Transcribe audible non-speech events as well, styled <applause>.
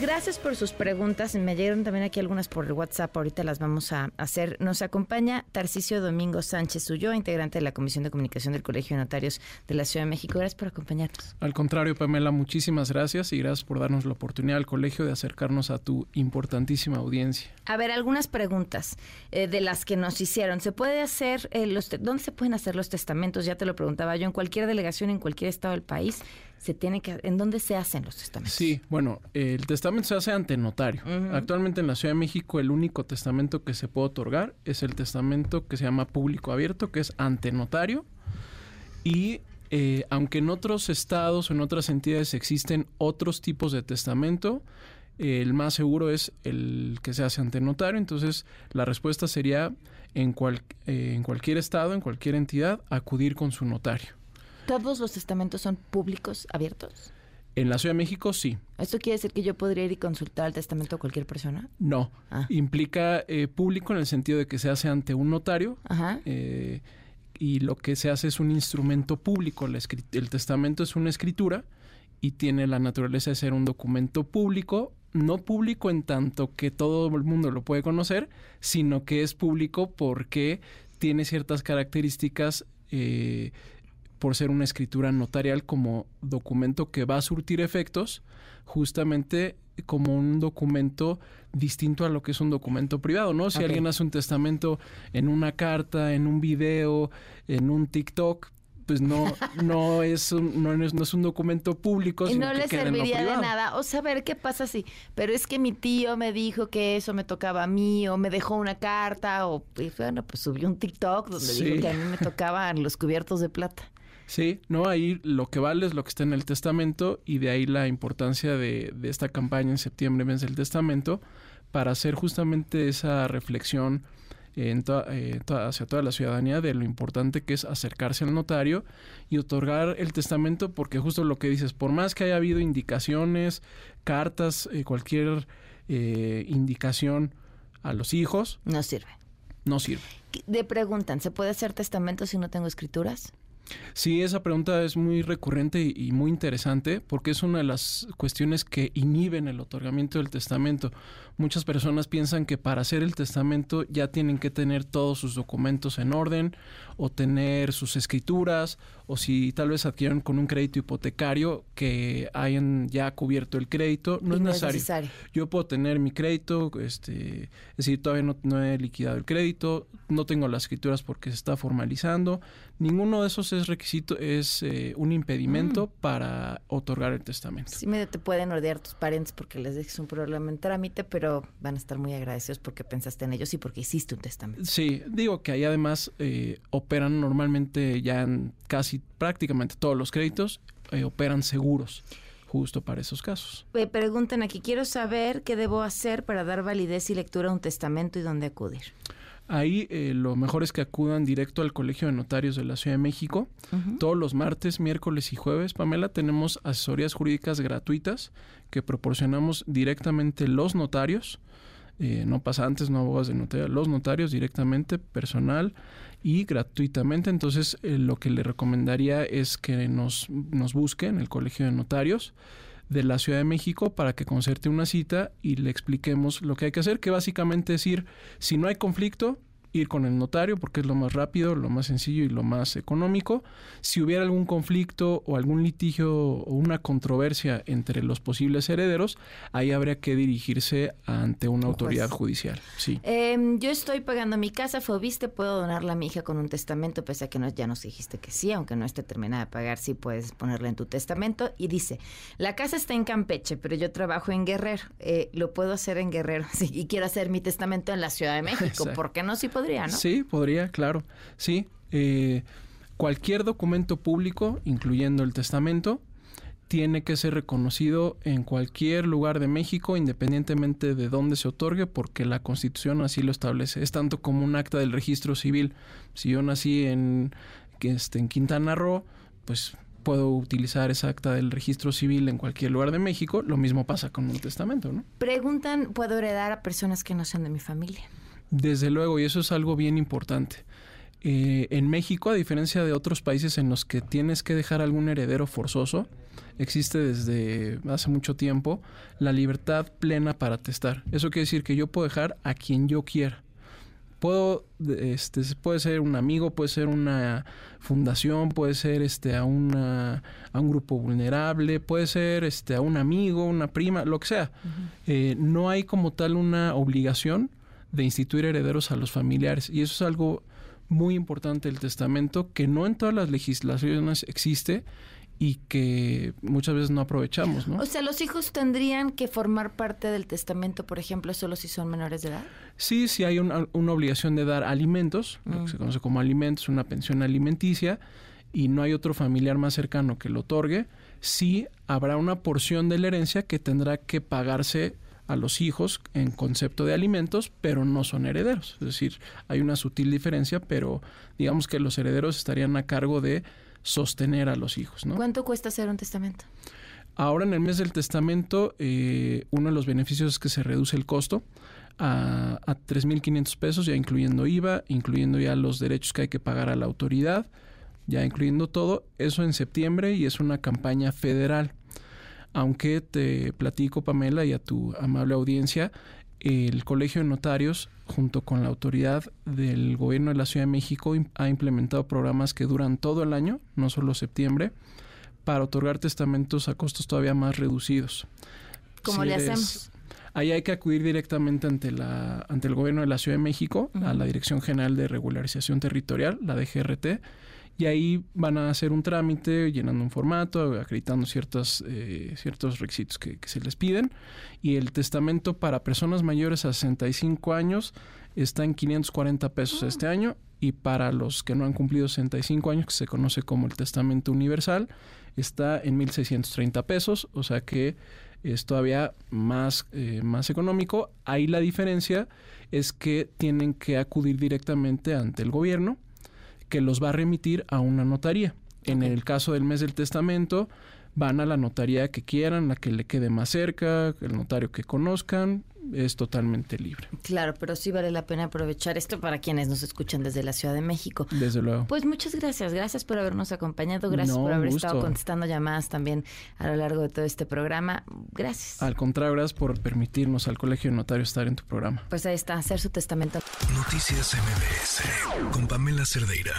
Gracias por sus preguntas. Me llegaron también aquí algunas por el WhatsApp. Ahorita las vamos a hacer. Nos acompaña Tarcisio Domingo Sánchez Ulloa, integrante de la Comisión de Comunicación del Colegio de Notarios de la Ciudad de México. Gracias por acompañarnos. Al contrario, Pamela, muchísimas gracias y gracias por darnos la oportunidad al colegio de acercarnos a tu importantísima audiencia. A ver, algunas preguntas eh, de las que nos hicieron. ¿Se puede hacer eh, los dónde se pueden hacer los testamentos? Ya te lo preguntaba yo. En cualquier delegación, en cualquier estado del país se tiene que en dónde se hacen los testamentos. Sí, bueno, el testamento se hace ante notario. Actualmente en la Ciudad de México el único testamento que se puede otorgar es el testamento que se llama público abierto, que es ante notario. Y eh, aunque en otros estados o en otras entidades existen otros tipos de testamento, el más seguro es el que se hace ante notario. Entonces, la respuesta sería en, cual, eh, en cualquier estado, en cualquier entidad, acudir con su notario. ¿Todos los testamentos son públicos, abiertos? En la Ciudad de México, sí. ¿Esto quiere decir que yo podría ir y consultar el testamento a cualquier persona? No. Ah. Implica eh, público en el sentido de que se hace ante un notario. Eh, y lo que se hace es un instrumento público. el testamento es una escritura y tiene la naturaleza de ser un documento público, no público en tanto que todo el mundo lo puede conocer, sino que es público porque tiene ciertas características eh, por ser una escritura notarial como documento que va a surtir efectos, justamente como un documento distinto a lo que es un documento privado, ¿no? Si alguien hace un testamento en una carta, en un video, en un TikTok, pues no, <laughs> no es un, no es, un documento público. Y no le serviría de nada. O saber qué pasa si, pero es que mi tío me dijo que eso me tocaba a mí, o me dejó una carta, o bueno, pues subió un TikTok donde dijo que a mí me tocaban los cubiertos de plata. Sí, no, ahí lo que vale es lo que está en el testamento y de ahí la importancia de, esta campaña en septiembre, mes del testamento, para hacer justamente esa reflexión en eh, hacia toda la ciudadanía de lo importante que es acercarse al notario y otorgar el testamento, porque justo lo que dices, por más que haya habido indicaciones, cartas, eh, cualquier eh, indicación a los hijos, no sirve. No sirve. De preguntan, ¿se puede hacer testamento si no tengo escrituras? Sí, esa pregunta es muy recurrente y muy interesante porque es una de las cuestiones que inhiben el otorgamiento del testamento. Muchas personas piensan que para hacer el testamento ya tienen que tener todos sus documentos en orden o tener sus escrituras o si tal vez adquieren con un crédito hipotecario que hayan ya cubierto el crédito. No, es, necesario. Yo puedo tener mi crédito, este, es decir, todavía no, no he liquidado el crédito, no tengo las escrituras porque se está formalizando. Ninguno de esos es requisito, es eh, un impedimento mm. para otorgar el testamento. Sí, medio te pueden odiar tus parientes porque les dejes un problema en trámite, pero van a estar muy agradecidos porque pensaste en ellos y porque hiciste un testamento. Sí, digo que ahí además eh, operan normalmente ya en casi prácticamente todos los créditos, eh, operan seguros justo para esos casos. Me preguntan aquí, quiero saber qué debo hacer para dar validez y lectura a un testamento y dónde acudir. Ahí eh, lo mejor es que acudan directo al Colegio de Notarios de la Ciudad de México. Todos los martes, miércoles y jueves, Pamela, tenemos asesorías jurídicas gratuitas que proporcionamos directamente los notarios. Eh, no pasantes, no abogados de notario, los notarios directamente, personal y gratuitamente. Entonces, eh, lo que le recomendaría es que nos, nos busque en el Colegio de Notarios de la Ciudad de México para que concerte una cita y le expliquemos lo que hay que hacer, que básicamente es ir, si no hay conflicto, ir con el notario porque es lo más rápido, lo más sencillo y lo más económico. Si hubiera algún conflicto o algún litigio o una controversia entre los posibles herederos, ahí habría que dirigirse ante una autoridad judicial. Sí. Em, yo estoy pagando mi casa, Fobiste, puedo donarla a mi hija con un testamento, pese a que no, ya nos dijiste que sí, aunque no esté terminada de pagar, sí puedes ponerla en tu testamento. Y dice, la casa está en Campeche, pero yo trabajo en Guerrero. Eh, lo puedo hacer en Guerrero <laughs> y quiero hacer mi testamento en la Ciudad de México. <laughs> ¿Por qué no? Sí podría, ¿no? Sí, podría, claro. Sí. Eh, cualquier documento público, incluyendo el testamento, tiene que ser reconocido en cualquier lugar de México, independientemente de dónde se otorgue, porque la Constitución así lo establece. Es tanto como un acta del registro civil. Si yo nací en, este, en Quintana Roo, pues puedo utilizar esa acta del registro civil en cualquier lugar de México. Lo mismo pasa con un testamento, ¿no? Preguntan, ¿puedo heredar a personas que no sean de mi familia? Desde luego, y eso es algo bien importante. Eh, en México, a diferencia de otros países en los que tienes que dejar algún heredero forzoso, existe desde hace mucho tiempo la libertad plena para testar. Eso quiere decir que yo puedo dejar a quien yo quiera. Puedo, este, puede ser un amigo, puede ser una fundación, puede ser este, a, una, a un grupo vulnerable, puede ser este, a un amigo, una prima, lo que sea. Eh, no hay como tal una obligación de instituir herederos a los familiares. Y eso es algo muy importante del testamento que no en todas las legislaciones existe y que muchas veces no aprovechamos, ¿no? O sea, los hijos tendrían que formar parte del testamento, por ejemplo, solo si son menores de edad. Sí, sí hay una, obligación de dar alimentos, lo que mm. se conoce como alimentos, una pensión alimenticia, y no hay otro familiar más cercano que lo otorgue. Sí habrá una porción de la herencia que tendrá que pagarse a los hijos en concepto de alimentos, pero no son herederos. Es decir, hay una sutil diferencia, pero digamos que los herederos estarían a cargo de sostener a los hijos. ¿no? ¿Cuánto cuesta hacer un testamento? Ahora en el mes del testamento, eh, uno de los beneficios es que se reduce el costo a, a 3.500 pesos, ya incluyendo IVA, incluyendo ya los derechos que hay que pagar a la autoridad, ya incluyendo todo, eso en septiembre y es una campaña federal. Aunque te platico, Pamela, y a tu amable audiencia, el Colegio de Notarios, junto con la autoridad del Gobierno de la Ciudad de México, ha implementado programas que duran todo el año, no solo septiembre, para otorgar testamentos a costos todavía más reducidos. ¿Cómo le hacemos? Ahí hay que acudir directamente ante, la, ante el Gobierno de la Ciudad de México, a la Dirección General de Regularización Territorial, la DGRT, y ahí van a hacer un trámite llenando un formato, acreditando ciertos, eh, ciertos requisitos que, se les piden. Y el testamento para personas mayores a 65 años está en 540 pesos este ah. año y para los que no han cumplido 65 años, que se conoce como el testamento universal, está en 1.630 pesos, o sea que es todavía más, eh, más económico. Ahí la diferencia es que tienen que acudir directamente ante el gobierno que los va a remitir a una notaría. En el caso del mes del testamento, van a la notaría que quieran, la que le quede más cerca, el notario que conozcan, es totalmente libre. Claro, pero sí vale la pena aprovechar esto para quienes nos escuchan desde la Ciudad de México. Desde luego. Pues muchas gracias, gracias por habernos acompañado, gracias por haber estado contestando llamadas también a lo largo de todo este programa. Gracias. Al contrario, gracias por permitirnos al Colegio de Notarios estar en tu programa. Pues ahí está, hacer su testamento. Noticias MBS con Pamela Cerdeira.